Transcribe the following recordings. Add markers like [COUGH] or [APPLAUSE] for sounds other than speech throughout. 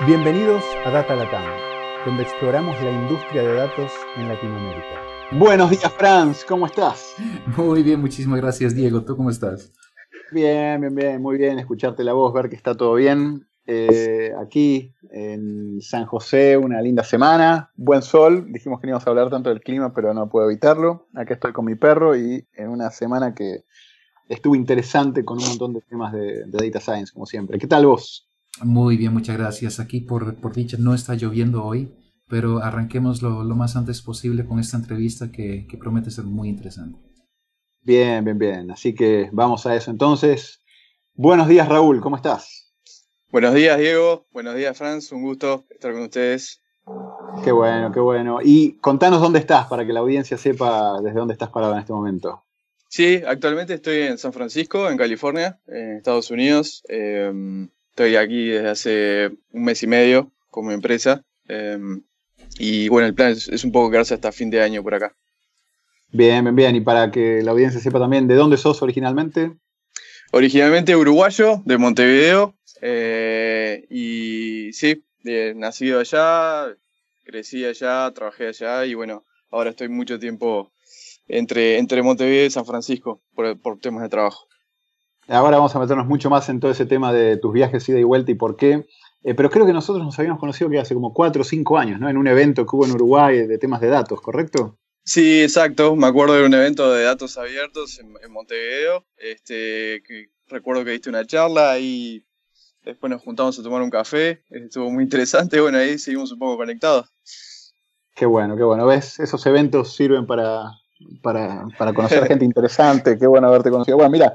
Bienvenidos a Data Latam, donde exploramos la industria de datos en Latinoamérica. Buenos días, Franz, ¿cómo estás? Muy bien, muchísimas gracias, Diego. ¿Tú cómo estás? Bien, bien, bien, muy bien. Escucharte la voz, ver que está todo bien. Eh, aquí en San José, una linda semana, buen sol. Dijimos que no íbamos a hablar tanto del clima, pero no puedo evitarlo. Acá estoy con mi perro y en una semana que estuvo interesante con un montón de temas de, de Data Science, como siempre. ¿Qué tal vos? Muy bien, muchas gracias. Aquí por, por dicha no está lloviendo hoy, pero arranquemos lo, lo más antes posible con esta entrevista que, que, promete ser muy interesante. Bien, bien, bien. Así que vamos a eso entonces. Buenos días, Raúl, ¿cómo estás? Buenos días, Diego. Buenos días, Franz. Un gusto estar con ustedes. Qué bueno, qué bueno. Y contanos dónde estás para que la audiencia sepa desde dónde estás parado en este momento. Sí, actualmente estoy en San Francisco, en California, en Estados Unidos. Eh, Estoy aquí desde hace un mes y medio como empresa. Eh, y bueno, el plan es, es, un poco quedarse hasta fin de año por acá. Bien, bien, bien. Y para que la audiencia sepa también, ¿de dónde sos originalmente? Originalmente uruguayo, de Montevideo. Eh, y sí, eh, nacido allá, crecí allá, trabajé allá y bueno, ahora estoy mucho tiempo entre, entre Montevideo y San Francisco por, por temas de trabajo. Ahora vamos a meternos mucho más en todo ese tema de tus viajes ida y vuelta y por qué. Eh, pero creo que nosotros nos habíamos conocido que hace como cuatro o cinco años, ¿no? En un evento que hubo en Uruguay de temas de datos, ¿correcto? Sí, exacto. Me acuerdo de un evento de datos abiertos en, en Montevideo. Este, que recuerdo que diste una charla y después nos juntamos a tomar un café. Estuvo muy interesante. Bueno, ahí seguimos un poco conectados. Qué bueno, qué bueno. ¿Ves? Esos eventos sirven para, para, para conocer [LAUGHS] gente interesante. Qué bueno haberte conocido. Bueno, mira,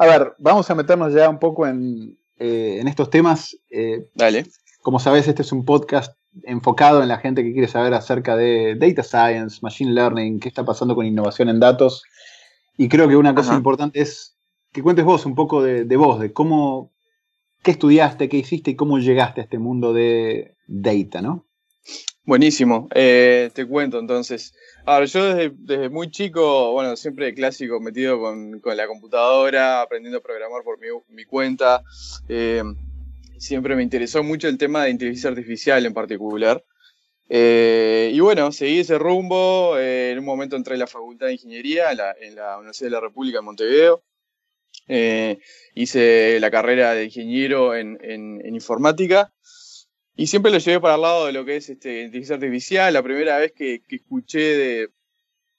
a ver, vamos a meternos ya un poco en, eh, en estos temas. Eh, Dale. Como sabes, este es un podcast enfocado en la gente que quiere saber acerca de data science, machine learning, qué está pasando con innovación en datos. Y creo que una cosa Ajá. importante es que cuentes vos un poco de, de, vos, de cómo, qué estudiaste, qué hiciste y cómo llegaste a este mundo de data, ¿no? Buenísimo. Eh, te cuento entonces. Ahora, yo desde, muy chico, bueno, siempre clásico, metido con, la computadora, aprendiendo a programar por mi, cuenta. Eh, siempre me interesó mucho el tema de inteligencia artificial en particular. Eh, y bueno, seguí ese rumbo. Eh, en un momento entré en la Facultad de Ingeniería en la, Universidad de la República en Montevideo. Hice la carrera de ingeniero en, en, en informática. Y siempre lo llevé para el lado de lo que es este, inteligencia artificial. La primera vez que, que escuché de,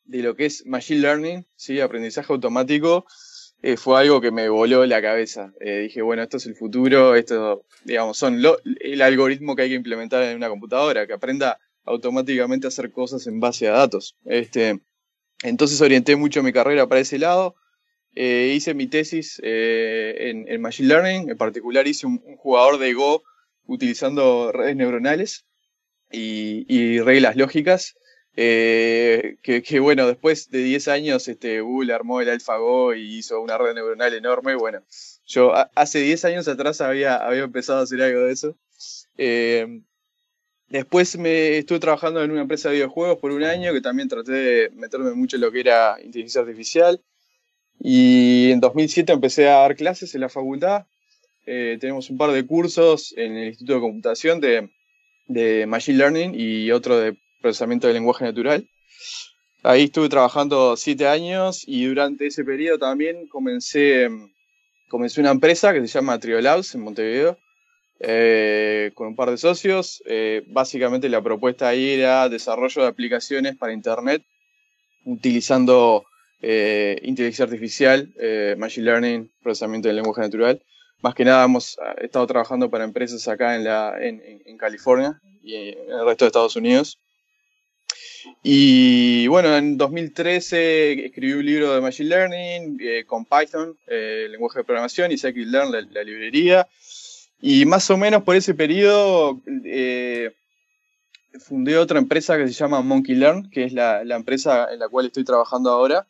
de, lo que es machine learning, ¿sí? aprendizaje automático, eh, fue algo que me voló la cabeza. Eh, dije, bueno, esto es el futuro, esto, digamos, son lo, el algoritmo que hay que implementar en una computadora, que aprenda automáticamente a hacer cosas en base a datos. Este, entonces orienté mucho mi carrera para ese lado. Eh, hice mi tesis eh, en, en, Machine Learning, en particular hice un, un jugador de Go utilizando redes neuronales y, reglas lógicas. Eh, que, bueno, después de 10 años este, Google armó el AlphaGo y hizo una red neuronal enorme. Bueno, yo hace 10 años atrás había, había empezado a hacer algo de eso. Eh, después me estuve trabajando en una empresa de videojuegos por un año que también traté de meterme mucho en lo que era inteligencia artificial. Y en 2007 empecé a dar clases en la facultad eh, tenemos un par de cursos en el Instituto de Computación de, de, Machine Learning y otro de procesamiento del lenguaje natural. Ahí estuve trabajando siete años y durante ese periodo también comencé, comencé una empresa que se llama Triolabs en Montevideo eh, con un par de socios. Eh, básicamente la propuesta ahí era desarrollo de aplicaciones para Internet utilizando eh, inteligencia artificial, Machine Learning, procesamiento del lenguaje natural más que nada hemos ah, estado trabajando para empresas acá en, la, en, California y en el resto de Estados Unidos. Y bueno, en 2013 escribí un libro de Machine Learning eh, con Python, eh, lenguaje de programación, y Scikit-Learn, la, librería. Y más o menos por ese periodo eh, fundé otra empresa que se llama Monkey Learn, que es la, la empresa en la cual estoy trabajando ahora.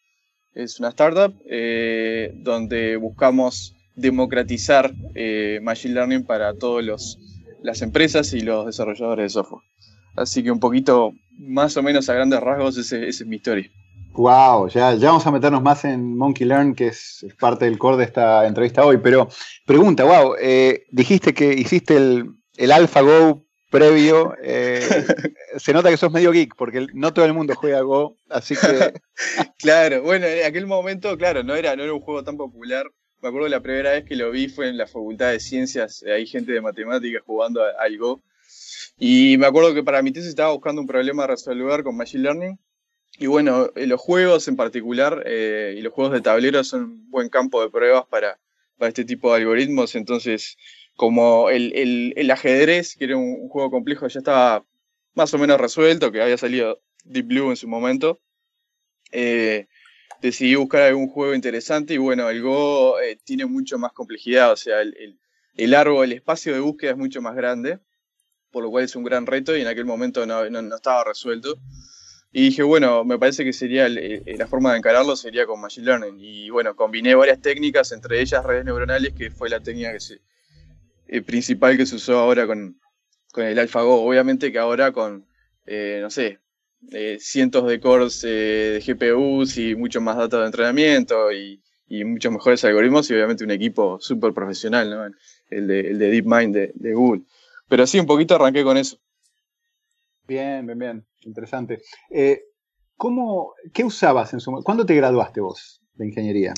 Es una startup eh, donde buscamos democratizar eh, Machine Learning para todas las empresas y los desarrolladores de software. Así que un poquito, más o menos a grandes rasgos, esa es mi historia. Wow, ya, ya vamos a meternos más en Monkey Learn, que es, parte del core de esta entrevista hoy. Pero pregunta, wow, eh, dijiste que hiciste el, el AlphaGo previo, eh, [LAUGHS] se nota que sos medio geek, porque no todo el mundo juega Go, así que... [LAUGHS] claro, bueno, en aquel momento, claro, no era, no era un juego tan popular. Me acuerdo la primera vez que lo vi fue en la Facultad de Ciencias, hay gente de matemáticas jugando al Go. Y me acuerdo que para mi tesis estaba buscando un problema a resolver con Machine Learning. Y bueno, eh, los juegos en particular eh, y los juegos de tablero son un buen campo de pruebas para, para este tipo de algoritmos. Entonces, como el, el, ajedrez, que era un, juego complejo, ya estaba más o menos resuelto, que había salido Deep Blue en su momento, eh, decidí buscar algún juego interesante y bueno, el Go eh, tiene mucho más complejidad, o sea, el, el, árbol, el espacio de búsqueda es mucho más grande, por lo cual es un gran reto y en aquel momento no, estaba resuelto. Y dije, bueno, me parece que sería la forma de encararlo sería con Machine Learning. Y bueno, combiné varias técnicas, entre ellas redes neuronales, que fue la técnica eh, principal que se usó ahora con, con el AlphaGo. Obviamente que ahora con, eh, no sé, eh, cientos de cores de GPUs y mucho más datos de entrenamiento y, muchos mejores algoritmos y obviamente un equipo súper profesional, ¿no? El de, el de DeepMind de, Google. Pero sí, un poquito arranqué con eso. Bien, bien, bien. Interesante. ¿cómo, ¿Qué usabas en su ¿Cuándo te graduaste vos de ingeniería?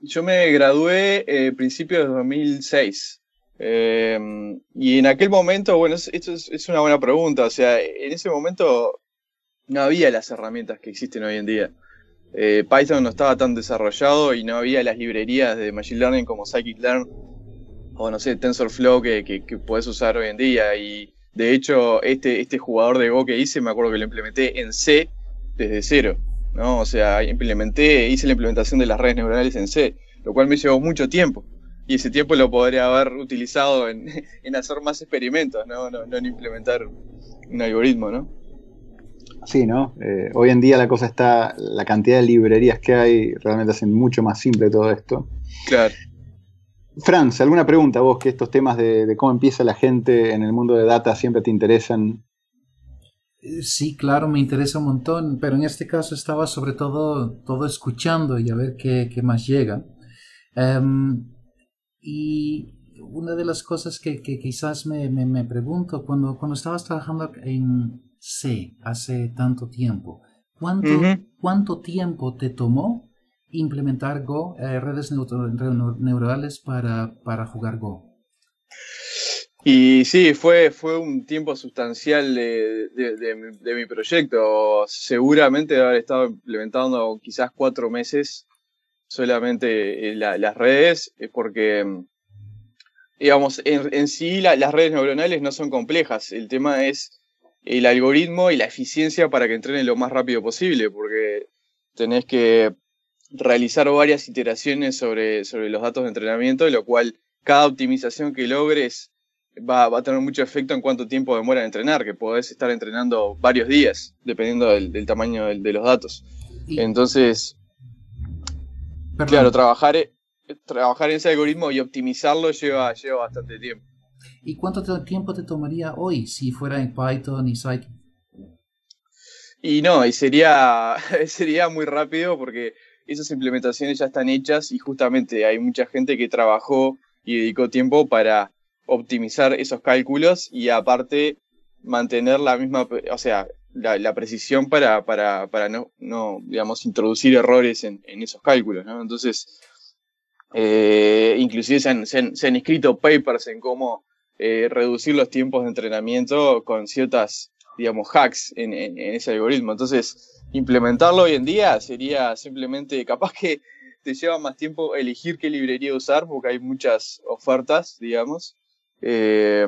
Yo me gradué eh, principios de 2006. Eh, y en aquel momento, bueno, esto es, una buena pregunta. O sea, en ese momento no había las herramientas que existen hoy en día. Eh, Python no estaba tan desarrollado y no había las librerías de Machine Learning como Scikit-Learn o no sé, TensorFlow que, que, que puedes usar hoy en día. Y de hecho, este, este jugador de Go que hice, me acuerdo que lo implementé en C desde cero. ¿no? O sea, implementé, hice la implementación de las redes neuronales en C, lo cual me llevó mucho tiempo y ese tiempo lo podría haber utilizado en, [LAUGHS] hacer más experimentos, ¿no? No, en implementar un algoritmo, ¿no? Sí, ¿no? Eh, hoy en día la cosa está, la cantidad de librerías que hay realmente hacen mucho más simple todo esto. Claro. Franz, ¿alguna pregunta vos que estos temas de, cómo empieza la gente en el mundo de data siempre te interesan? Eh, sí, claro, me interesa un montón, pero en este caso estaba sobre todo, todo escuchando y a ver qué, más llega. Em, y una de las cosas que, quizás me, pregunto, cuando, cuando estabas trabajando en C hace tanto tiempo, ¿cuánto, ¿cuánto tiempo te tomó implementar Go, eh, redes neuronales para, para jugar Go? Y sí, fue, fue un tiempo sustancial de, de, mi, proyecto. Seguramente haber estado implementando quizás cuatro meses solamente eh, las redes, es porque, mm, digamos, en, sí las redes neuronales no son complejas. El tema es el algoritmo y la eficiencia para que entrene lo más rápido posible, porque tenés que realizar varias iteraciones sobre, sobre los datos de entrenamiento, lo cual cada optimización que logres va, a tener mucho efecto en cuánto tiempo demora en entrenar, que podés estar entrenando varios días, dependiendo del, tamaño de, los datos. Entonces, Claro, trabajar, e, trabajar en ese algoritmo y optimizarlo lleva, lleva bastante tiempo. ¿Y cuánto tiempo te tomaría hoy si fuera en Python y Scikit? Y no, y sería, [LAUGHS] sería muy rápido porque esas implementaciones ya están hechas y justamente hay mucha gente que trabajó y dedicó tiempo para optimizar esos cálculos y aparte mantener la misma, o sea, la, precisión para, para, para no, no, digamos, introducir errores en, en esos cálculos, ¿no? Entonces, eh, inclusive se han, se, han, escrito papers en cómo eh, reducir los tiempos de entrenamiento con ciertas, digamos, hacks en, ese algoritmo. Entonces, implementarlo hoy en día sería simplemente, capaz que te lleva más tiempo elegir qué librería usar, porque hay muchas ofertas, digamos. Eh,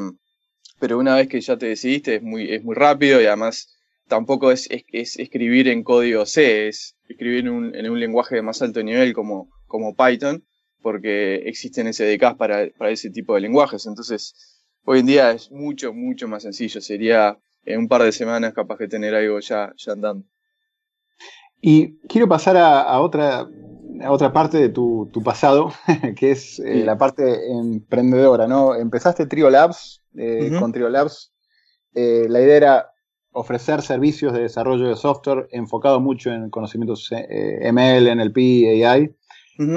pero una vez que ya te decidiste es muy, es muy rápido y además tampoco es, escribir en código C, es escribir en un, en un, lenguaje de más alto nivel como, como Python, porque existen SDKs para, para ese tipo de lenguajes. Entonces, hoy en día es mucho, mucho más sencillo. Sería en un par de semanas capaz de tener algo ya, ya andando. Y quiero pasar a, otra, a otra parte de tu, tu pasado, [LAUGHS] que es eh, la parte emprendedora, ¿no? Empezaste Trio Labs, eh, con Trio Labs. Eh, la idea era ofrecer servicios de desarrollo de software enfocado mucho en conocimientos eh, ML, NLP, AI,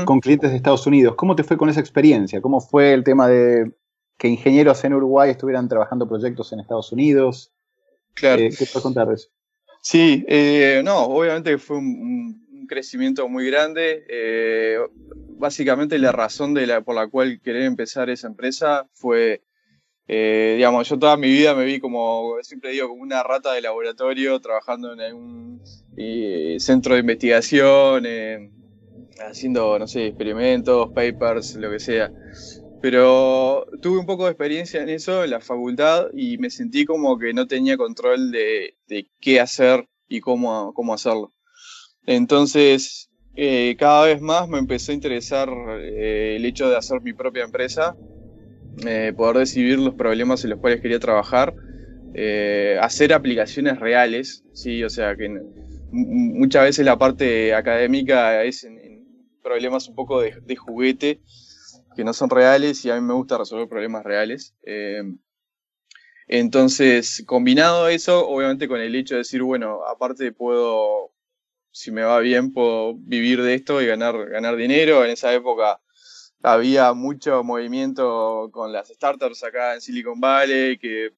con clientes de Estados Unidos. ¿Cómo te fue con esa experiencia? ¿Cómo fue el tema de que ingenieros en Uruguay estuvieran trabajando proyectos en Estados Unidos. Claro. Eh, ¿Qué puedes contar de eso? Sí, eh, no, obviamente fue un, un crecimiento muy grande. Eh, básicamente la razón de la, por la cual querer empezar esa empresa fue, eh, digamos, yo toda mi vida me vi como, siempre digo, como una rata de laboratorio trabajando en un eh, centro de investigación, haciendo, no sé, experimentos, papers, lo que sea. Pero tuve un poco de experiencia en eso en la facultad y me sentí como que no tenía control de, de qué hacer y cómo, cómo hacerlo. Entonces, eh, cada vez más me empezó a interesar eh, el hecho de hacer mi propia empresa, eh, poder decidir los problemas en los cuales quería trabajar, eh, hacer aplicaciones reales, sí, o sea que muchas veces la parte académica es en, problemas un poco de, juguete que no son reales y a mí me gusta resolver problemas reales. Eh, entonces, combinado eso, obviamente con el hecho de decir, bueno, aparte puedo, si me va bien, puedo vivir de esto y ganar, ganar dinero. En esa época había mucho movimiento con las startups acá en Silicon Valley, que,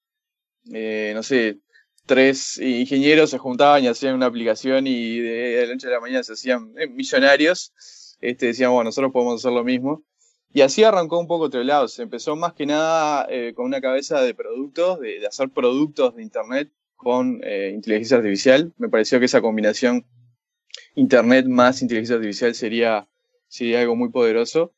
eh, no sé, tres ingenieros se juntaban y hacían una aplicación y de, la noche a la mañana se hacían eh, millonarios. Este, decían, bueno, nosotros podemos hacer lo mismo. Y así arrancó un poco. Se empezó más que nada eh, con una cabeza de productos, de, de, hacer productos de Internet con eh, inteligencia artificial. Me pareció que esa combinación Internet más inteligencia artificial sería, sería algo muy poderoso.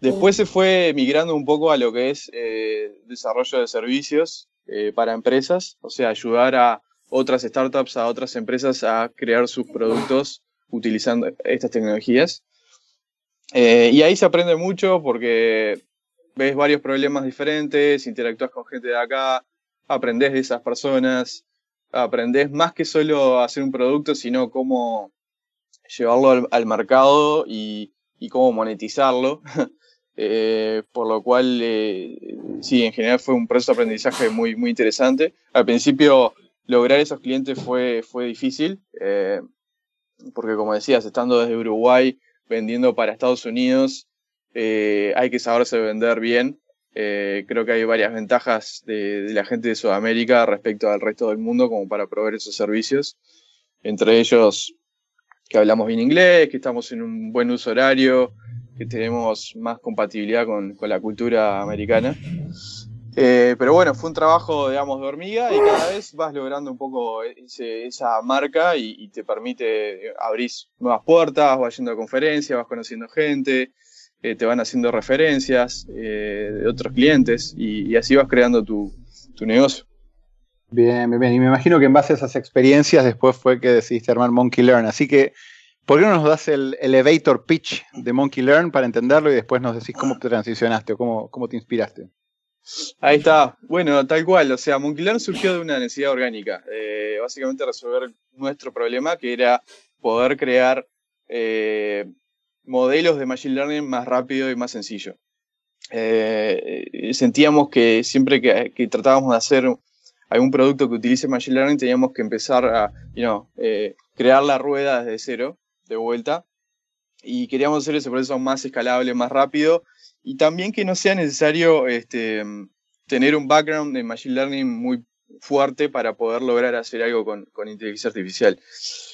Después se fue migrando un poco a lo que es eh, desarrollo de servicios para empresas, o sea, ayudar a otras startups, a otras empresas a crear sus productos utilizando estas tecnologías. Eh, y ahí se aprende mucho porque ves varios problemas diferentes, interactúas con gente de acá, aprendes de esas personas, aprendes más que solo hacer un producto, sino cómo llevarlo al, mercado y, cómo monetizarlo. [LAUGHS] eh, por lo cual, eh, sí, en general fue un proceso de aprendizaje muy, muy interesante. Al principio, lograr esos clientes fue, fue difícil, porque como decías, estando desde Uruguay, vendiendo para Estados Unidos, eh, hay que saberse vender bien. Eh, creo que hay varias ventajas de, la gente de Sudamérica respecto al resto del mundo como para proveer esos servicios. Entre ellos, que hablamos bien inglés, que estamos en un buen uso horario, que tenemos más compatibilidad con la cultura americana. Eh, pero bueno, fue un trabajo, digamos, de hormiga y cada vez vas logrando un poco esa marca y, te permite abrir nuevas puertas, vas yendo a conferencias, vas conociendo gente, eh, te van haciendo referencias eh, de otros clientes y, y, así vas creando tu, tu negocio. Bien, bien, bien. Y me imagino que en base a esas experiencias después fue que decidiste armar Monkey Learn. Así que, ¿por qué no nos das el elevator pitch de Monkey Learn para entenderlo y después nos decís cómo te transicionaste o cómo, cómo te inspiraste? Ahí está. Bueno, tal cual. O sea, Monkey Learn surgió de una necesidad orgánica. Eh, básicamente resolver nuestro problema, que era poder crear eh, modelos de Machine Learning más rápido y más sencillo. Eh, sentíamos que siempre que, que, tratábamos de hacer algún producto que utilice Machine Learning, teníamos que empezar a you know, crear la rueda desde cero, de vuelta. Y queríamos hacer ese proceso más escalable, más rápido y también que no sea necesario este, tener un background de Machine Learning muy fuerte para poder lograr hacer algo con, con inteligencia artificial.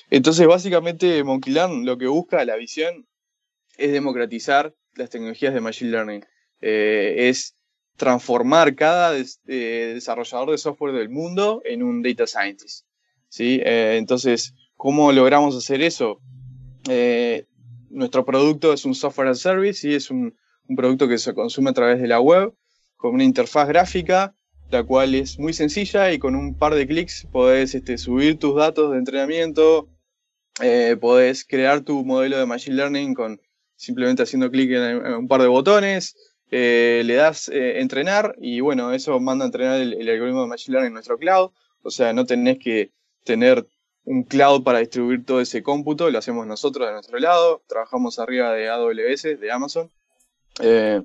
Entonces, básicamente, Monkey Learn lo que busca, la visión, es democratizar las tecnologías de Machine Learning. Eh, es transformar cada eh, desarrollador de software del mundo en un data scientist. ¿sí? Eh, entonces, ¿cómo logramos hacer eso? Nuestro producto es un software as service y es un, un producto que se consume a través de la web, con una interfaz gráfica, la cual es muy sencilla y con un par de clics podés este, subir tus datos de entrenamiento, eh, podés crear tu modelo de Machine Learning con simplemente haciendo clic en, un par de botones, eh, le das eh, entrenar y bueno, eso manda a entrenar el, el, algoritmo de Machine Learning en nuestro cloud, o sea, no tenés que tener un cloud para distribuir todo ese cómputo, lo hacemos nosotros de nuestro lado, trabajamos arriba de AWS, de Amazon, eh,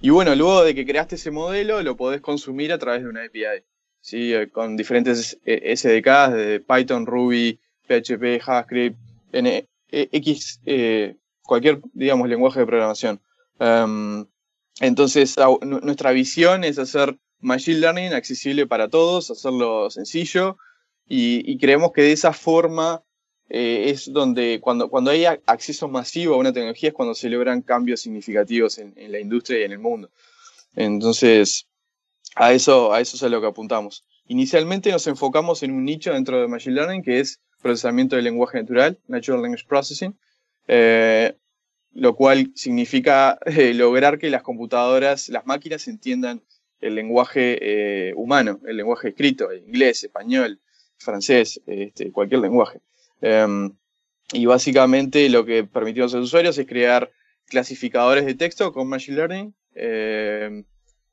y bueno, luego de que creaste ese modelo, lo podés consumir a través de una API, ¿sí? Eh, con diferentes SDKs de Python, Ruby, PHP, JavaScript, eh, cualquier, digamos, lenguaje de programación. Um, entonces, nuestra visión es hacer Machine Learning accesible para todos, hacerlo sencillo y, creemos que de esa forma eh, es donde cuando, cuando hay acceso masivo a una tecnología es cuando se logran cambios significativos en, la industria y en el mundo. Entonces, a eso, a eso es a lo que apuntamos. Inicialmente nos enfocamos en un nicho dentro de Machine Learning que es procesamiento del lenguaje natural, Natural Language Processing, eh, lo cual significa eh, lograr que las computadoras, las máquinas entiendan el lenguaje eh, humano, el lenguaje escrito, inglés, español, francés, este, cualquier lenguaje. Em, y básicamente lo que permitimos a los usuarios es crear clasificadores de texto con Machine Learning em,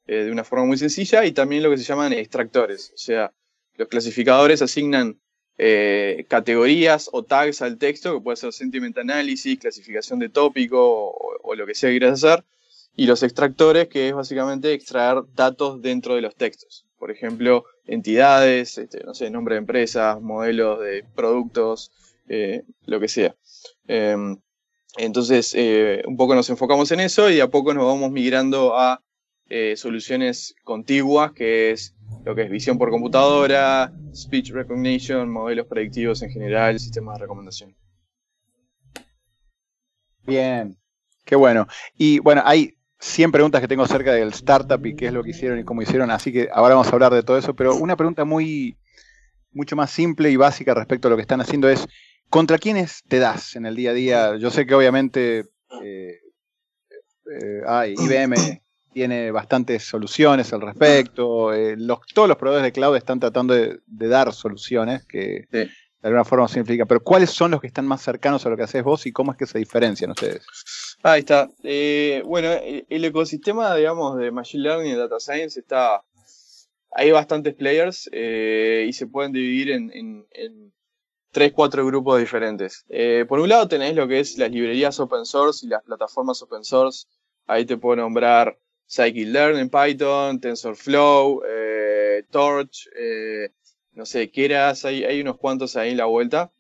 de una forma muy sencilla y también lo que se llaman extractores. O sea, los clasificadores asignan eh, categorías o tags al texto, que puede ser sentiment analysis, clasificación de tópico o, lo que sea que quieras hacer, y los extractores, que es básicamente extraer datos dentro de los textos. Por ejemplo, entidades, este, no sé, nombre de empresas, modelos de productos, eh, lo que sea. Em, entonces, eh, un poco nos enfocamos en eso y a poco nos vamos migrando a soluciones contiguas, que es lo que es visión por computadora, speech recognition, modelos predictivos en general, sistemas de recomendación. Bien, qué bueno. Y bueno, hay 100 preguntas que tengo acerca del startup y qué es lo que hicieron y cómo hicieron, así que ahora vamos a hablar de todo eso, pero una pregunta muy, mucho más simple y básica respecto a lo que están haciendo es, ¿contra quiénes te das en el día a día? Yo sé que obviamente eh, eh, IBM tiene bastantes soluciones al respecto. Eh, todos los proveedores de cloud están tratando de, dar soluciones que de alguna forma significa. Pero ¿cuáles son los que están más cercanos a lo que haces vos y cómo es que se diferencian ustedes? Ahí está. Eh, bueno, el, ecosistema, digamos, de Machine Learning y Data Science está... Hay bastantes players eh, y se pueden dividir en, tres, cuatro grupos diferentes. por un lado tenéis lo que es las librerías open source y las plataformas open source. Ahí te puedo nombrar Scikit-learn en Python, TensorFlow, eh, Torch, eh, no sé, Keras, hay, hay unos cuantos ahí en la vuelta.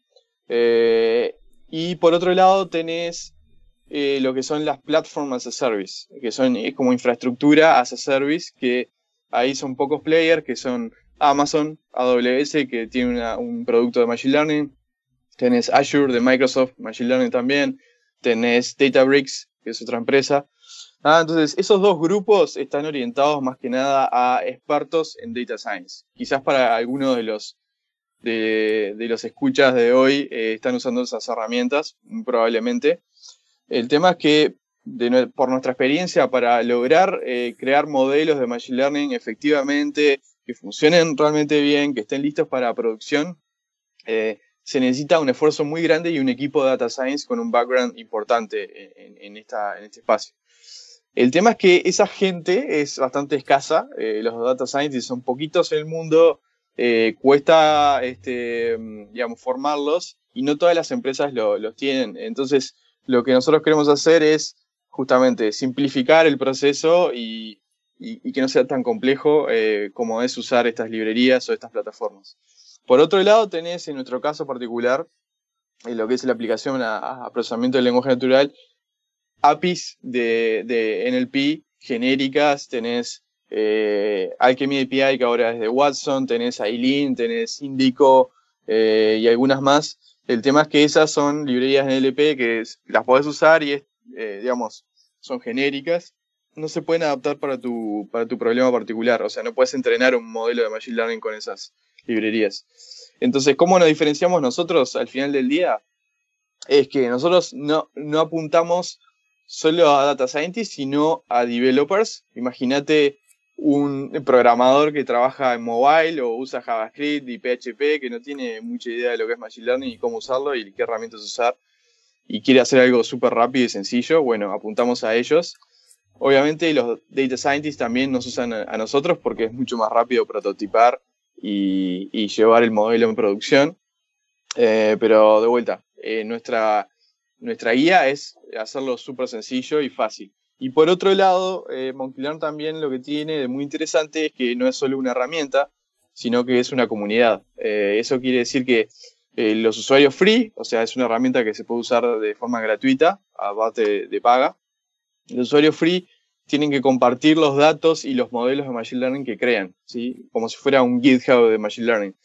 Eh, y por otro lado tenés lo que son las platforms as a service, que son como infraestructura as a service, que ahí son pocos players, que son Amazon, AWS, que tiene un producto de Machine Learning, tenés Azure de Microsoft, Machine Learning también, tenés Databricks, que es otra empresa, Ah, entonces, esos dos grupos están orientados más que nada a expertos en data science. Quizás para algunos de los, de, los escuchas de hoy eh, están usando esas herramientas, probablemente. El tema es que, por nuestra experiencia, para lograr eh, crear modelos de Machine Learning efectivamente, que funcionen realmente bien, que estén listos para producción, eh, se necesita un esfuerzo muy grande y un equipo de data science con un background importante en, este espacio. El tema es que esa gente es bastante escasa, eh, los data scientists son poquitos en el mundo, cuesta, este, digamos, formarlos y no todas las empresas los tienen. Entonces, lo que nosotros queremos hacer es justamente simplificar el proceso y, que no sea tan complejo eh, como es usar estas librerías o estas plataformas. Por otro lado, tenés en nuestro caso particular lo que es la aplicación a procesamiento del lenguaje natural, APIs de, de NLP genéricas, tenés eh, Alchemy API que ahora es de Watson, tenés Aileen, tenés Indico eh, y algunas más. El tema es que esas son librerías NLP que las podés usar y, eh, digamos, son genéricas. No se pueden adaptar para tu, para tu problema particular. O sea, no puedes entrenar un modelo de Machine Learning con esas librerías. Entonces, ¿cómo nos diferenciamos nosotros al final del día? Es que nosotros no, no apuntamos solo a data scientists, sino a developers. Imagínate un programador que trabaja en mobile o usa JavaScript y PHP, que no tiene mucha idea de lo que es Machine Learning y cómo usarlo y qué herramientas usar, y quiere hacer algo súper rápido y sencillo, bueno, apuntamos a ellos. Obviamente los data scientists también nos usan a, nosotros porque es mucho más rápido prototipar y, llevar el modelo en producción. Eh, pero de vuelta, eh, nuestra nuestra guía es hacerlo súper sencillo y fácil. Y por otro lado, eh, también lo que tiene de muy interesante es que no es solo una herramienta, sino que es una comunidad. Eh, eso quiere decir que eh, los usuarios free, o sea, es una herramienta que se puede usar de forma gratuita, a base de paga. Los usuarios free tienen que compartir los datos y los modelos de Machine Learning que crean, ¿sí? como si fuera un GitHub de Machine Learning.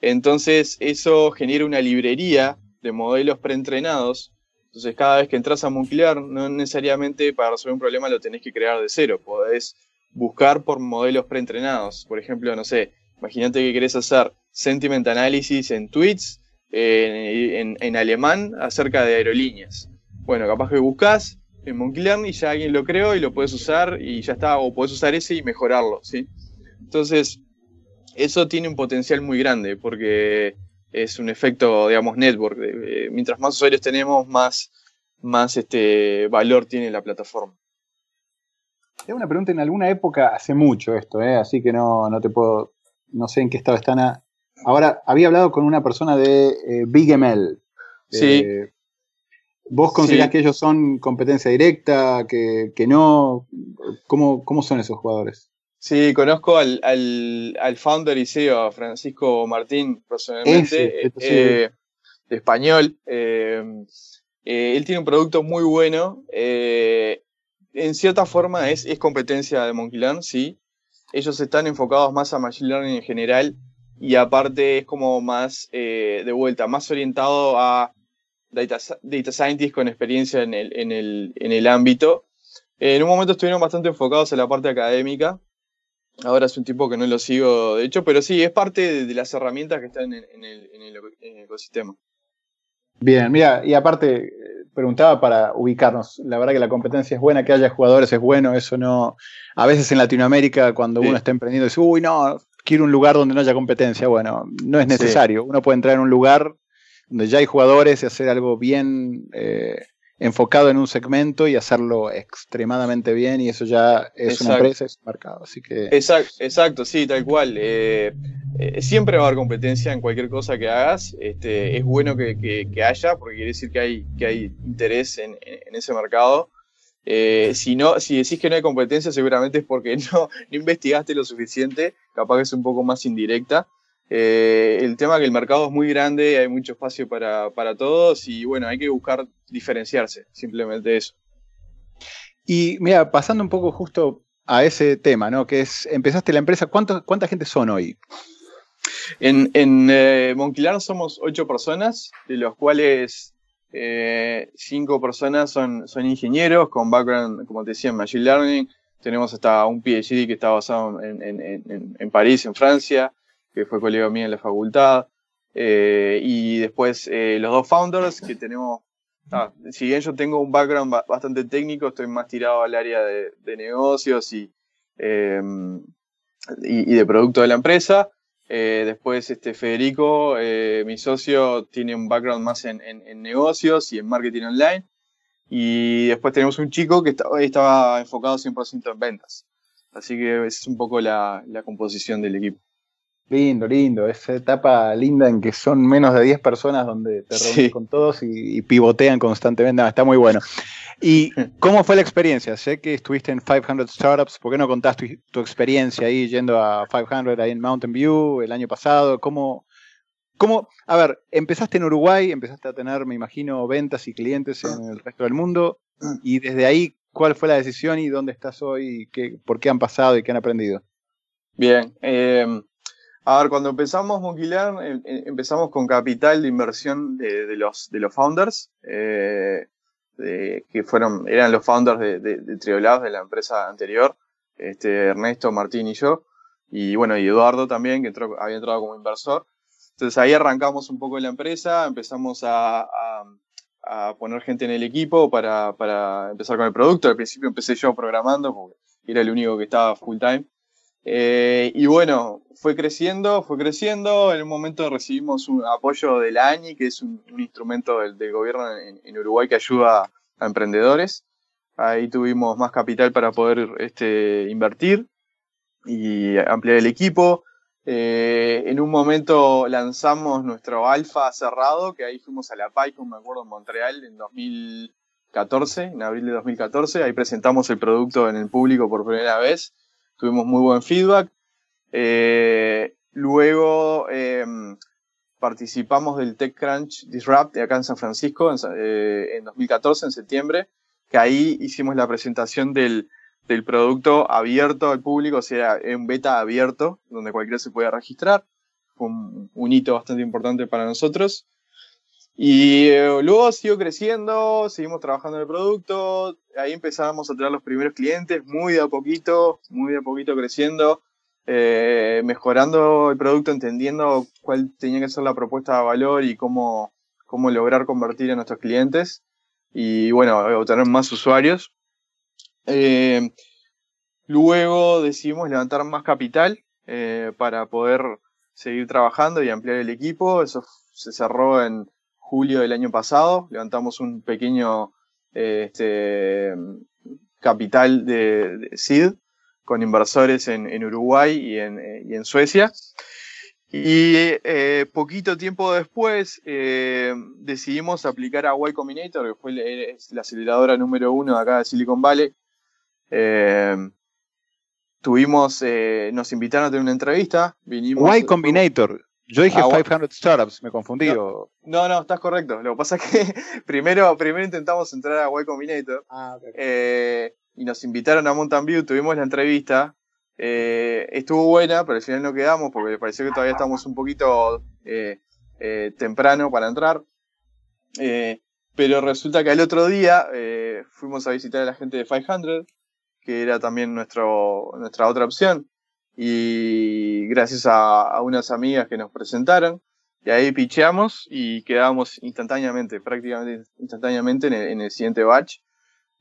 Entonces, eso genera una librería de modelos preentrenados. Entonces, cada vez que entras a Moncler, no necesariamente para resolver un problema lo tenés que crear de cero. Podés buscar por modelos preentrenados. Por ejemplo, no sé, imagínate que querés hacer sentiment analysis en tweets en, alemán acerca de aerolíneas. Bueno, capaz que buscas en Moncler y ya alguien lo creó y lo puedes usar y ya está, o puedes usar ese y mejorarlo, ¿sí? Entonces, eso tiene un potencial muy grande porque es un efecto, digamos, network. mientras más usuarios tenemos, más, más este valor tiene la plataforma. Tengo una pregunta en alguna época, hace mucho esto, ¿eh? así que no, no te puedo, no sé en qué estado están. Ahora, había hablado con una persona de eh, BigML. Sí. Eh, ¿Vos considerás que ellos son competencia directa, que, no? ¿Cómo, ¿Cómo son esos jugadores? Sí, conozco al, al, founder y CEO, Francisco Martín, personalmente, eh, de español. Eh, eh, él tiene un producto muy bueno. en cierta forma es, es competencia de Monkey Learn, sí. Ellos están enfocados más a Machine Learning en general y aparte es como más, de vuelta, más orientado a data, data scientists con experiencia en el, en el, en el ámbito. En un momento estuvieron bastante enfocados en la parte académica, Ahora es un tipo que no lo sigo, de hecho, pero sí, es parte de, las herramientas que están en, el, ecosistema. Bien, mira, y aparte, preguntaba para ubicarnos. La verdad que la competencia es buena, que haya jugadores es bueno, eso no. A veces en Latinoamérica, cuando uno está emprendiendo, dice, uy, no, quiero un lugar donde no haya competencia. Bueno, no es necesario. Uno puede entrar en un lugar donde ya hay jugadores y hacer algo bien. Eh, enfocado en un segmento y hacerlo extremadamente bien y eso ya es una empresa, es un mercado. Así que... Exacto, exacto sí, tal cual. Eh, eh, siempre va a haber competencia en cualquier cosa que hagas. Este, es bueno que, haya porque quiere decir que hay, que hay interés en, ese mercado. Eh, si, no, si decís que no hay competencia, seguramente es porque [LAUGHS] no, no investigaste lo suficiente, capaz que es un poco más indirecta. Eh, el tema es que el mercado es muy grande, hay mucho espacio para, todos y bueno, hay que buscar diferenciarse, simplemente eso. Y mira, pasando un poco justo a ese tema, ¿no? Que es, empezaste la empresa, ¿cuánta gente son hoy? En, en eh, somos ocho personas, de los cuales eh, cinco personas son, son ingenieros con background, como te decía, en Machine Learning. Tenemos hasta un PhD que está basado en, en París, en Francia que fue colega mío en la facultad. Eh, y después eh, los dos founders que tenemos, ah, si bien yo tengo un background bastante técnico, estoy más tirado al área de, negocios em, y, y, de producto de la empresa. Eh, después este Federico, mi socio, tiene un background más en, negocios y en marketing online. Y después tenemos un chico que estaba, estaba enfocado 100% en ventas. Así que esa es un poco la composición del equipo. Lindo, lindo. Esa etapa linda en que son menos de 10 personas donde te reúnes con todos y, pivotean constantemente. está muy bueno. ¿Y [LAUGHS] cómo fue la experiencia? Sé que estuviste en 500 Startups. ¿Por qué no contaste tu, experiencia ahí yendo a 500 ahí en Mountain View el año pasado? ¿Cómo, ¿Cómo, a ver, empezaste en Uruguay, empezaste a tener, me imagino, ventas y clientes en el resto del mundo, y desde ahí, ¿cuál fue la decisión y dónde estás hoy? Qué, ¿Por qué han pasado y qué han aprendido? Bien, eh, a ver, cuando empezamos Monquilar, em, em, empezamos con capital de inversión de, los, de los founders, eh, que fueron, eran los founders de, de, de de la empresa anterior, este, Ernesto, Martín y yo, y bueno, y Eduardo también, que entró, había entrado como inversor. Entonces ahí arrancamos un poco la empresa, empezamos a, poner gente en el equipo para, para, empezar con el producto. Al principio empecé yo programando, porque era el único que estaba full time. Eh, y bueno, fue creciendo, fue creciendo. En un momento recibimos un apoyo de la ANI, que es un, instrumento del, gobierno en, Uruguay que ayuda a emprendedores. Ahí tuvimos más capital para poder este, invertir y ampliar el equipo. Eh, en un momento lanzamos nuestro alfa cerrado, que ahí fuimos a la PyCon, me acuerdo, en Montreal en 2014, en abril de 2014. Ahí presentamos el producto en el público por primera vez tuvimos muy buen feedback. Eh, luego em, participamos del TechCrunch Disrupt acá en San Francisco en, 2014, eh, en septiembre, que ahí hicimos la presentación del, del producto abierto al público, o sea, en beta abierto, donde cualquiera se puede registrar. Fue un, un hito bastante importante para nosotros. Y eh, luego siguió creciendo, seguimos trabajando en el producto, ahí empezamos a tener los primeros clientes, muy de a poquito, muy de a poquito creciendo, eh, mejorando el producto, entendiendo cuál tenía que ser la propuesta de valor y cómo, cómo lograr convertir a nuestros clientes y bueno, obtener más usuarios. Eh, luego decidimos levantar más capital para poder seguir trabajando y ampliar el equipo. Eso se cerró en julio del año pasado. Levantamos un pequeño este, capital de, SID con inversores en, Uruguay y en, Suecia. Y eh, poquito tiempo después eh, decidimos aplicar a Y Combinator, que fue la, aceleradora número uno de acá de Silicon Valley. Eh, tuvimos, nos invitaron a tener una entrevista. Vinimos, y Combinator. Yo dije 500 Startups, me confundí. No, no, estás correcto. Lo que pasa es que [LAUGHS] primero, primero intentamos entrar a Y Combinator ah, eh, y nos invitaron a Mountain View, tuvimos la entrevista. Eh, estuvo buena, pero al final no quedamos porque pareció que todavía estamos un poquito eh, temprano para entrar. pero resulta que al otro día fuimos a visitar a la gente de 500, que era también nuestro, nuestra otra opción y gracias a, unas amigas que nos presentaron, y ahí picheamos y quedamos instantáneamente, prácticamente instantáneamente en el, siguiente batch.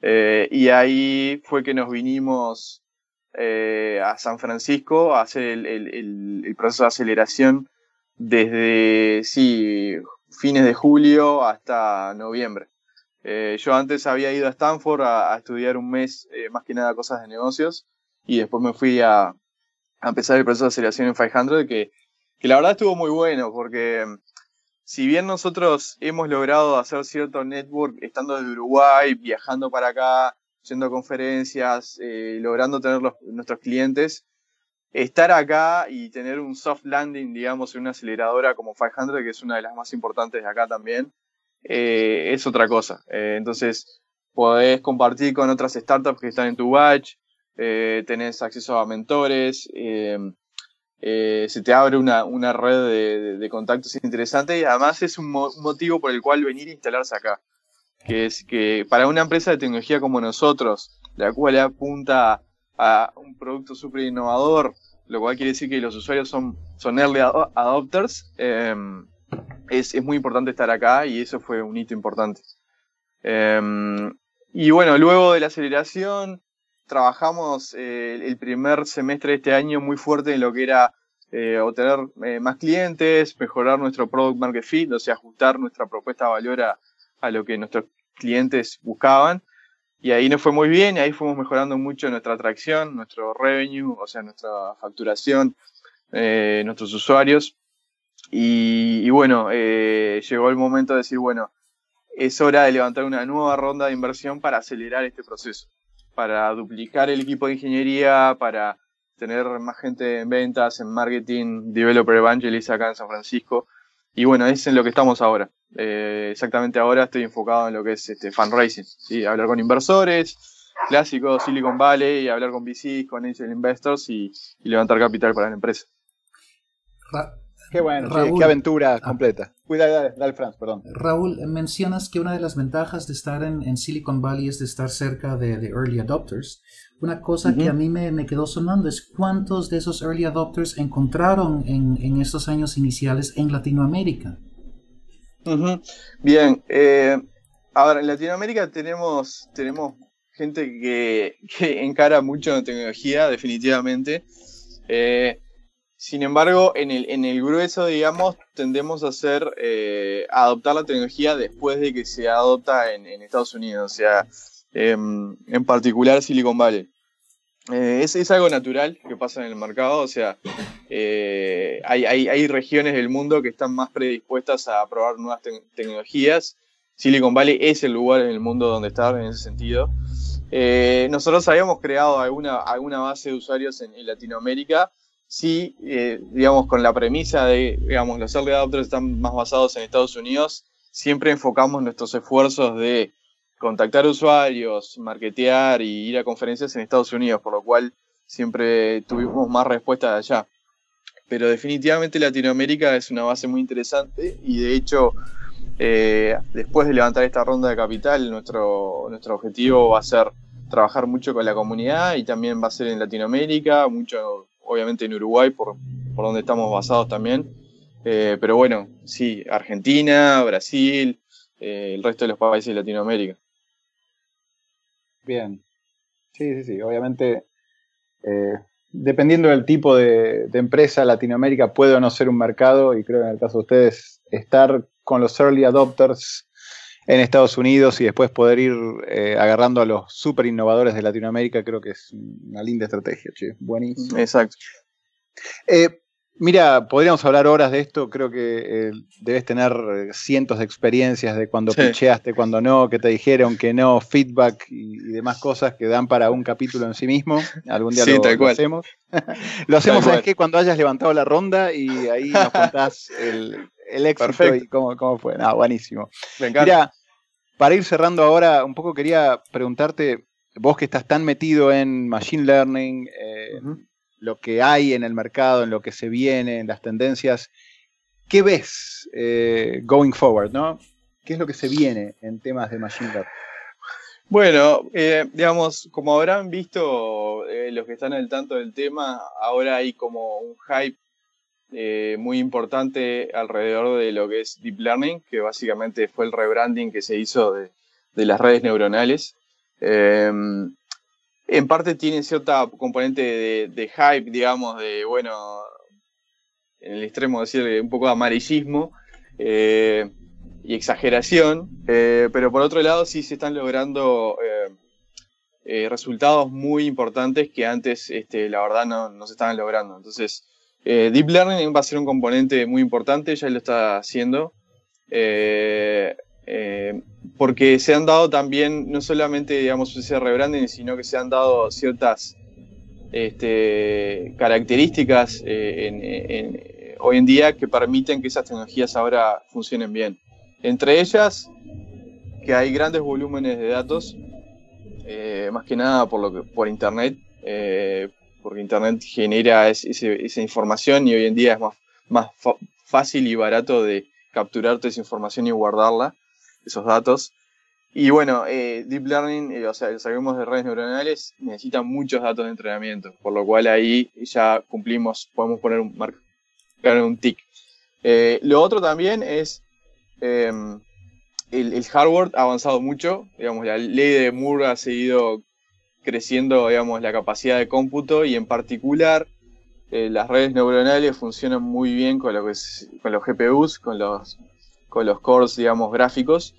Eh, y ahí fue que nos vinimos eh, a San Francisco a hacer el, el, el, proceso de aceleración desde, sí, fines de julio hasta noviembre. Eh, yo antes había ido a Stanford a, a estudiar un mes, más que nada cosas de negocios, y después me fui a, a empezar el proceso de aceleración en 500, que, la verdad estuvo muy bueno, porque si bien nosotros hemos logrado hacer cierto network estando desde Uruguay, viajando para acá, yendo a conferencias, eh, logrando tener los, nuestros clientes, estar acá y tener un soft landing, digamos, en una aceleradora como 500, que es una de las más importantes de acá también, eh, es otra cosa. Eh, entonces, podés compartir con otras startups que están en tu batch, eh, tenés acceso a mentores, eh, eh, se te abre una, una red de, contactos interesante y además es un, motivo por el cual venir a instalarse acá. Que es que para una empresa de tecnología como nosotros, la cual apunta a un producto súper innovador, lo cual quiere decir que los usuarios son, son early adopters, em, es, es, muy importante estar acá y eso fue un hito importante. Em, y bueno, luego de la aceleración, trabajamos eh, el primer semestre de este año muy fuerte en lo que era eh, obtener eh, más clientes, mejorar nuestro product market fit, o sea, ajustar nuestra propuesta de valor a, lo que nuestros clientes buscaban. Y ahí nos fue muy bien, y ahí fuimos mejorando mucho nuestra atracción, nuestro revenue, o sea, nuestra facturación, nuestros usuarios. Y, y bueno, llegó el momento de decir, bueno, es hora de levantar una nueva ronda de inversión para acelerar este proceso para duplicar el equipo de ingeniería, para tener más gente en ventas, en marketing, developer evangelist acá en San Francisco. Y bueno, es en lo que estamos ahora. Eh, exactamente ahora estoy enfocado en lo que es este fundraising, ¿sí? hablar con inversores, clásicos, Silicon Valley, hablar con VCs, con angel investors y, levantar capital para la empresa. Qué bueno, qué aventura ah. completa. Cuidado, dale, Franz, perdón. Raúl, mencionas que una de las ventajas de estar en, Silicon Valley es de estar cerca de, early adopters. Una cosa que a mí me, quedó sonando es cuántos de esos early adopters encontraron en, estos años iniciales en Latinoamérica. Bien, eh, ahora en Latinoamérica tenemos, tenemos gente que, que encara mucho en tecnología, definitivamente. Eh, sin embargo, en el, en el grueso, digamos, tendemos a hacer, eh, adoptar la tecnología después de que se adopta en, Estados Unidos, o sea, em, en particular Silicon Valley. Eh, es, algo natural que pasa en el mercado, o sea, eh, hay, hay, regiones del mundo que están más predispuestas a probar nuevas tecnologías. Silicon Valley es el lugar en el mundo donde estar en ese sentido. nosotros habíamos creado alguna, alguna base de usuarios en, en Latinoamérica, sí, eh, digamos, con la premisa de, digamos, los early adopters están más basados en Estados Unidos, siempre enfocamos nuestros esfuerzos de contactar usuarios, marketear y ir a conferencias en Estados Unidos, por lo cual siempre tuvimos más respuesta de allá. Pero definitivamente Latinoamérica es una base muy interesante y de hecho eh, después de levantar esta ronda de capital, nuestro, nuestro objetivo va a ser trabajar mucho con la comunidad y también va a ser en Latinoamérica, mucho obviamente en Uruguay, por, por donde estamos basados también. Eh, pero bueno, sí, Argentina, Brasil, eh, el resto de los países de Latinoamérica. Bien. Sí, sí, sí. Obviamente, eh, dependiendo del tipo de, empresa, Latinoamérica puede o no ser un mercado, y creo que en el caso de ustedes, estar con los early adopters en Estados Unidos y después poder ir eh, agarrando a los super innovadores de Latinoamérica, creo que es una linda estrategia, che. Buenísimo. Exacto. Eh, Mira, podríamos hablar horas de esto, creo que eh, debes tener eh, cientos de experiencias de cuando sí. cuando no, que te dijeron que no, feedback y, demás cosas que dan para un capítulo en sí mismo. Algún día [LAUGHS] lo, hacemos. lo hacemos, ¿sabes qué? Cuando hayas levantado la ronda y ahí nos [LAUGHS] contás el, el éxito y cómo, cómo fue. Ah, buenísimo. Mira, para ir cerrando ahora, un poco quería preguntarte, vos que estás tan metido en Machine Learning, eh, lo que hay en el mercado, en lo que se viene, en las tendencias. ¿Qué ves eh, going forward? ¿no? ¿Qué es lo que se viene en temas de Machine Learning? Bueno, eh, digamos, como habrán visto los que están al tanto del tema, ahora hay como un hype muy importante alrededor de lo que es Deep Learning, que básicamente fue el rebranding que se hizo de, de las redes neuronales en parte tiene cierta componente de, hype, digamos, de, bueno, en el extremo decir un poco de amarillismo eh, y exageración, eh, pero por otro lado sí se están logrando eh, resultados muy importantes que antes, este, la verdad, no, no, se estaban logrando. Entonces, Deep Learning va a ser un componente muy importante, ya lo está haciendo. Eh, porque se han dado también, no solamente, digamos, ese rebranding, sino que se han dado ciertas este, características eh, hoy en día que permiten que esas tecnologías ahora funcionen bien. Entre ellas, que hay grandes volúmenes de datos, eh, más que nada por, lo que, por Internet, porque Internet genera esa información y hoy en día es más, más fácil y barato de capturar toda esa información y guardarla esos datos. Y bueno, eh, Deep Learning, eh, o sea, sabemos de redes neuronales, necesitan muchos datos de entrenamiento, por lo cual ahí ya cumplimos, podemos poner un, marcar un tick. Eh, lo otro también es em, el, hardware ha avanzado mucho, digamos, la ley de Moore ha seguido creciendo, digamos, la capacidad de cómputo y en particular las redes neuronales funcionan muy bien con, con los GPUs, con los con los cores, digamos, gráficos,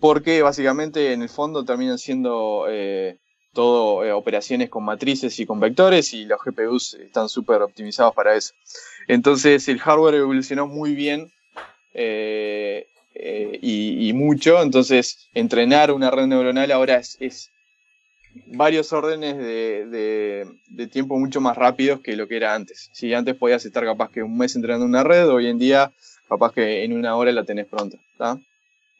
porque básicamente en el fondo terminan siendo eh, todo eh, operaciones con matrices y con vectores y los GPUs están súper optimizados para eso. Entonces el hardware evolucionó muy bien eh, y, mucho, entonces entrenar una red neuronal ahora es, varios órdenes de, tiempo mucho más rápidos que lo que era antes. Si antes podías estar capaz que un mes entrenando una red, hoy en día capaz que en una hora la tenés pronta.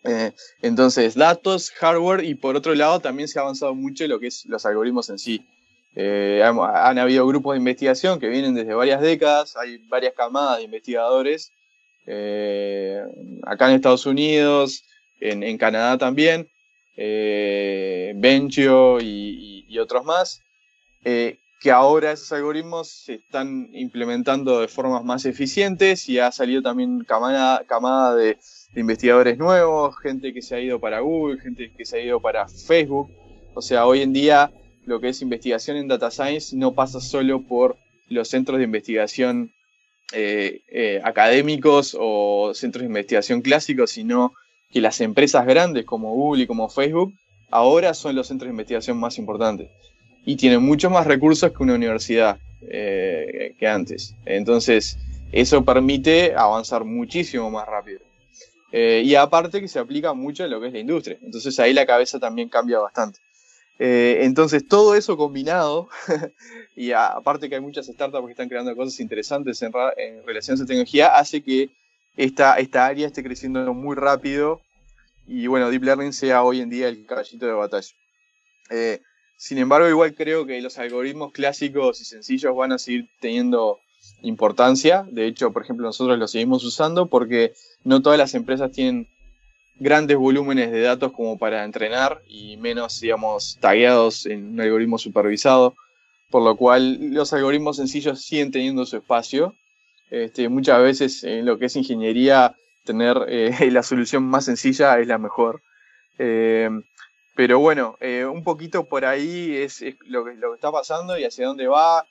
Eh, entonces, datos, hardware y por otro lado también se ha avanzado mucho lo que es los algoritmos en sí. Eh, han, habido grupos de investigación que vienen desde varias décadas, hay varias camadas de investigadores, eh, acá en Estados Unidos, en, Canadá también, Benchio y, otros más, que ahora esos algoritmos se están implementando de formas más eficientes y ha salido también camada, camada de, investigadores nuevos, gente que se ha ido para Google, gente que se ha ido para Facebook. O sea, hoy en día lo que es investigación en data science no pasa solo por los centros de investigación eh, eh, académicos o centros de investigación clásicos, sino que las empresas grandes como Google y como Facebook ahora son los centros de investigación más importantes y tiene muchos más recursos que una universidad eh, que antes. Entonces, eso permite avanzar muchísimo más rápido. Eh, y aparte que se aplica mucho en lo que es la industria. Entonces ahí la cabeza también cambia bastante. Eh, entonces todo eso combinado, [LAUGHS] y aparte que hay muchas startups que están creando cosas interesantes en, relación a esa tecnología, hace que esta, esta área esté creciendo muy rápido y bueno, Deep Learning sea hoy en día el caballito de batalla. Eh, sin embargo, igual creo que los algoritmos clásicos y sencillos van a seguir teniendo importancia. De hecho, por ejemplo, nosotros los seguimos usando porque no todas las empresas tienen grandes volúmenes de datos como para entrenar y menos, digamos, tagueados en un algoritmo supervisado. Por lo cual, los algoritmos sencillos siguen teniendo su espacio. Este, muchas veces en lo que es ingeniería, tener eh, [LAUGHS] la solución más sencilla es la mejor. Eh, pero bueno, eh, un poquito por ahí es, lo, que, lo, que, está pasando y hacia dónde va.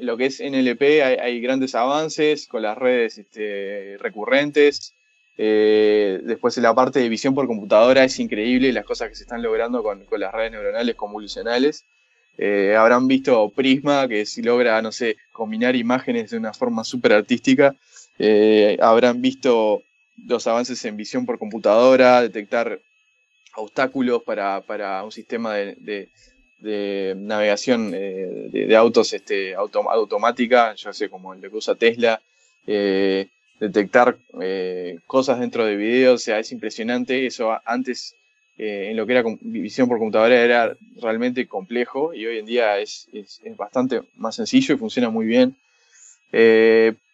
lo que es NLP, hay, grandes avances con las redes este, recurrentes. después en la parte de visión por computadora es increíble las cosas que se están logrando con, con las redes neuronales convolucionales. Habrán visto Prisma, que si logra, no sé, combinar imágenes de una forma súper artística. Eh, habrán visto los avances en visión por computadora, detectar obstáculos para, un sistema de, navegación eh, de, autos este, automática, yo sé, como el que usa Tesla, eh, detectar cosas dentro de videos, o sea, es impresionante. Eso antes, en lo que era visión por computadora, era realmente complejo y hoy en día es, bastante más sencillo y funciona muy bien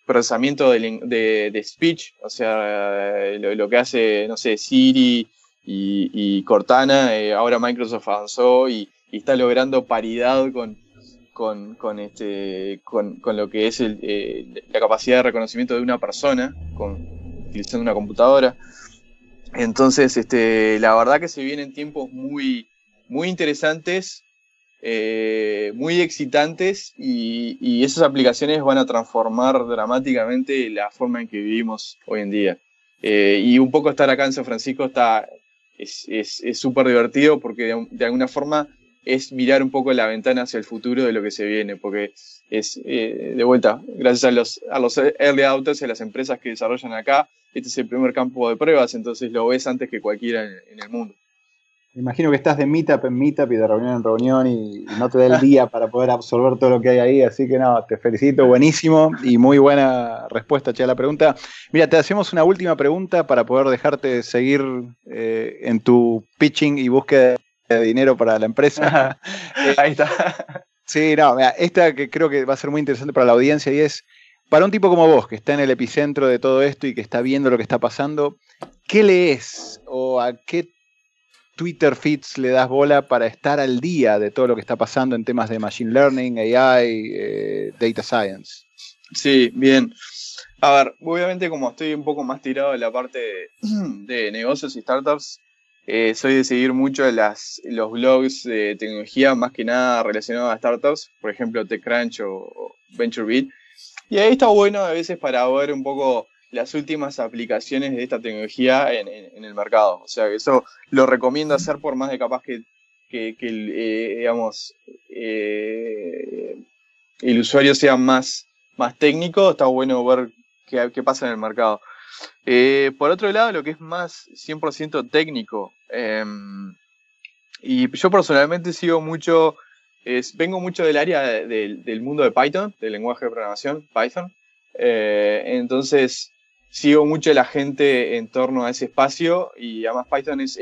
procesamiento de, speech, o sea, lo, que hace, no sé, Siri y, Cortana, eh, ahora Microsoft avanzó y, está logrando paridad con, con, este, con, lo que es eh, la capacidad de reconocimiento de una persona con, utilizando una computadora. Entonces, este, la verdad que se vienen tiempos muy, muy interesantes eh, muy excitantes y, esas aplicaciones van a transformar dramáticamente la forma en que vivimos hoy en día. Eh, y un poco estar acá en San Francisco está, es súper divertido porque de, alguna forma es mirar un poco la ventana hacia el futuro de lo que se viene, porque es, eh, de vuelta, gracias a los, a los early adopters y a las empresas que desarrollan acá, este es el primer campo de pruebas, entonces lo ves antes que cualquiera en el mundo. Imagino que estás de meetup en meetup y de reunión en reunión y, no te da el día para poder absorber todo lo que hay ahí, así que no, te felicito, buenísimo y muy buena respuesta che, a la pregunta. Mira, te hacemos una última pregunta para poder dejarte seguir eh, en tu pitching y búsqueda de dinero para la empresa. [LAUGHS] ahí está. Sí, no, mira, esta que creo que va a ser muy interesante para la audiencia y es, para un tipo como vos, que está en el epicentro de todo esto y que está viendo lo que está pasando, ¿qué lees o a qué Twitter feeds le das bola para estar al día de todo lo que está pasando en temas de Machine Learning, AI, eh, Data Science. Sí, bien. A ver, obviamente como estoy un poco más tirado en la parte de, [CLEARS THROAT] negocios y startups, eh, soy de seguir mucho las, los blogs de tecnología, más que nada relacionados a startups, por ejemplo TechCrunch o, VentureBeat. Y ahí está bueno a veces para ver un poco las últimas aplicaciones de esta tecnología en, el mercado. O sea, que eso lo recomiendo hacer por más de capaz que, que, eh, digamos, eh, el usuario sea más, más técnico, está bueno ver qué, qué pasa en el mercado. Eh, por otro lado, lo que es más 100% técnico, em, y yo personalmente sigo mucho, es, vengo mucho del área del mundo de Python, del lenguaje de programación, Python. entonces, sigo mucho la gente en torno a ese espacio y además Python es,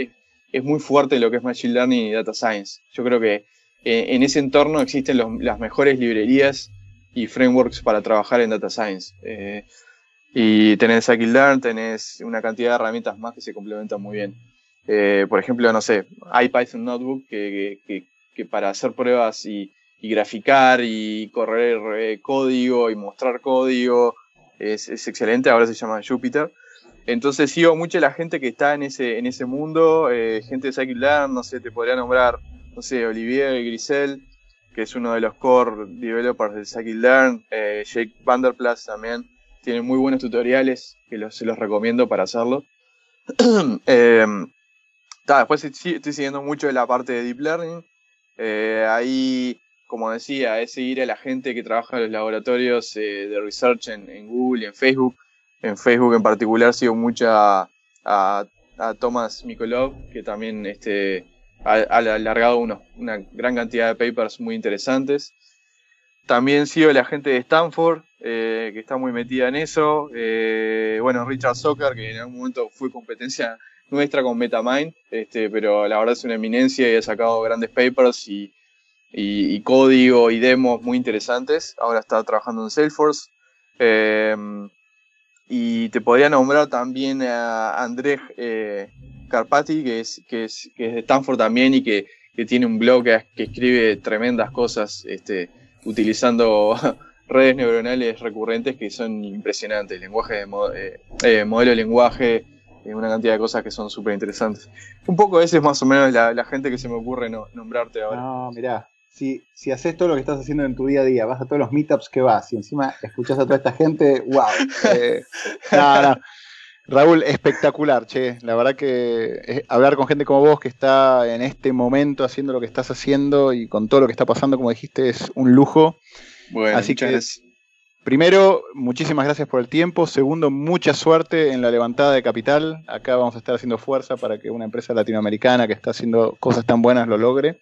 es, muy fuerte en lo que es Machine Learning y Data Science. Yo creo que eh, en ese entorno existen las mejores librerías y frameworks para trabajar en Data Science. Eh, y tenés Scikit-Learn, tenés una cantidad de herramientas más que se complementan muy bien. Eh, por ejemplo, no sé, hay Python Notebook que, para hacer pruebas y, graficar y correr código y mostrar código es, excelente, ahora se llama Jupiter. Entonces sigo mucho la gente que está en ese, en ese mundo, eh, gente de Scikit-Learn, no sé, te podría nombrar, no sé, Olivier Grisel, que es uno de los core developers de Scikit-Learn, eh, Jake Vanderplas también, tiene muy buenos tutoriales que se los recomiendo para hacerlo. [CLEARS THROAT] eh, después estoy siguiendo mucho de la parte de Deep Learning, eh, ahí como decía, es seguir a la gente que trabaja en los laboratorios eh, de research en, Google y en Facebook. En Facebook en particular sigo mucho a, a, Thomas Mikolov, que también este, ha, alargado una gran cantidad de papers muy interesantes. También sigo a la gente de Stanford, eh, que está muy metida en eso. Eh, bueno, Richard Zucker, que en algún momento fue competencia nuestra con Metamind, este, pero la verdad es una eminencia y ha sacado grandes papers y, y, código y demos muy interesantes. Ahora está trabajando en Salesforce. Em, y te podría nombrar también a Andrés eh, Carpati, que es, que, es, que es de Stanford también y que, que tiene un blog que, que, escribe tremendas cosas este, utilizando [LAUGHS] redes neuronales recurrentes que son impresionantes, lenguaje de eh, eh, modelo de lenguaje, eh, una cantidad de cosas que son súper interesantes. Un poco ese es más o menos la, gente que se me ocurre nombrarte ahora. No, mirá, si, si haces todo lo que estás haciendo en tu día a día, vas a todos los meetups que vas y encima escuchas a toda esta gente, wow. [LAUGHS] no, no. Raúl, espectacular, che. La verdad que hablar con gente como vos que está en este momento haciendo lo que estás haciendo y con todo lo que está pasando, como dijiste, es un lujo. Bueno, Así que, primero, muchísimas gracias por el tiempo. Segundo, mucha suerte en la levantada de capital. Acá vamos a estar haciendo fuerza para que una empresa latinoamericana que está haciendo cosas tan buenas lo logre.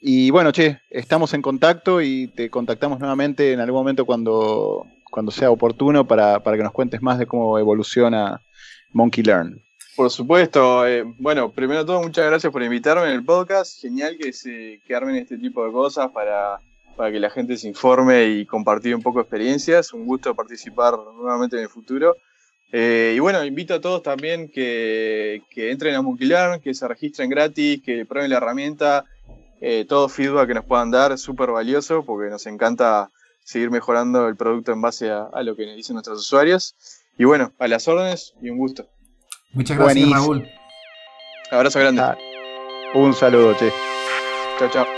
Y bueno, che, estamos en contacto y te contactamos nuevamente en algún momento cuando, cuando sea oportuno para, para que nos cuentes más de cómo evoluciona Monkey Learn. Por supuesto. Eh, bueno, primero de todo, muchas gracias por invitarme en el podcast. Genial que se que armen este tipo de cosas para para que la gente se informe y compartir un poco de experiencias. Un gusto participar nuevamente en el futuro. Eh, y bueno, invito a todos también que, entren a Monkey que se registren gratis, que prueben la herramienta. Eh, todo feedback que nos puedan dar es súper valioso porque nos encanta seguir mejorando el producto en base a, lo que nos dicen nuestros usuarios. Y bueno, a las órdenes y un gusto. Muchas gracias, Raúl. Abrazo grande. Ah, un saludo, che. Chao, chao.